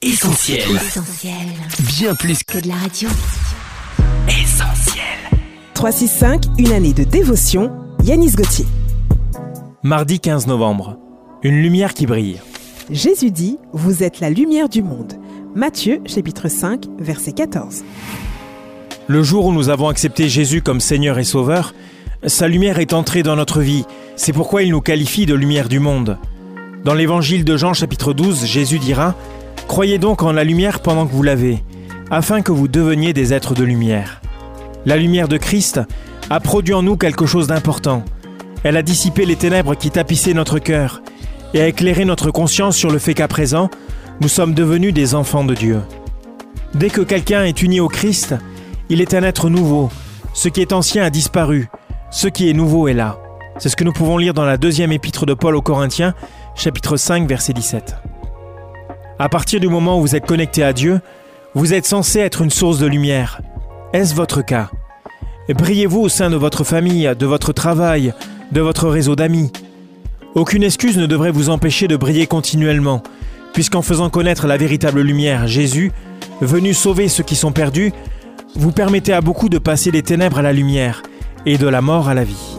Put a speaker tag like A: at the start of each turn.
A: Essentiel.
B: Essentiel.
A: Bien plus
B: Que de la radio.
A: qu'essentiel.
C: 365, une année de dévotion, Yanis Gauthier.
D: Mardi 15 novembre. Une lumière qui brille.
C: Jésus dit, vous êtes la lumière du monde. Matthieu chapitre 5, verset 14.
D: Le jour où nous avons accepté Jésus comme Seigneur et Sauveur, sa lumière est entrée dans notre vie. C'est pourquoi il nous qualifie de lumière du monde. Dans l'évangile de Jean chapitre 12, Jésus dira Croyez donc en la lumière pendant que vous l'avez, afin que vous deveniez des êtres de lumière. La lumière de Christ a produit en nous quelque chose d'important. Elle a dissipé les ténèbres qui tapissaient notre cœur et a éclairé notre conscience sur le fait qu'à présent, nous sommes devenus des enfants de Dieu. Dès que quelqu'un est uni au Christ, il est un être nouveau. Ce qui est ancien a disparu. Ce qui est nouveau est là. C'est ce que nous pouvons lire dans la deuxième épître de Paul aux Corinthiens, chapitre 5, verset 17. À partir du moment où vous êtes connecté à Dieu, vous êtes censé être une source de lumière. Est-ce votre cas? Brillez-vous au sein de votre famille, de votre travail, de votre réseau d'amis? Aucune excuse ne devrait vous empêcher de briller continuellement, puisqu'en faisant connaître la véritable lumière, Jésus, venu sauver ceux qui sont perdus, vous permettez à beaucoup de passer des ténèbres à la lumière et de la mort à la vie.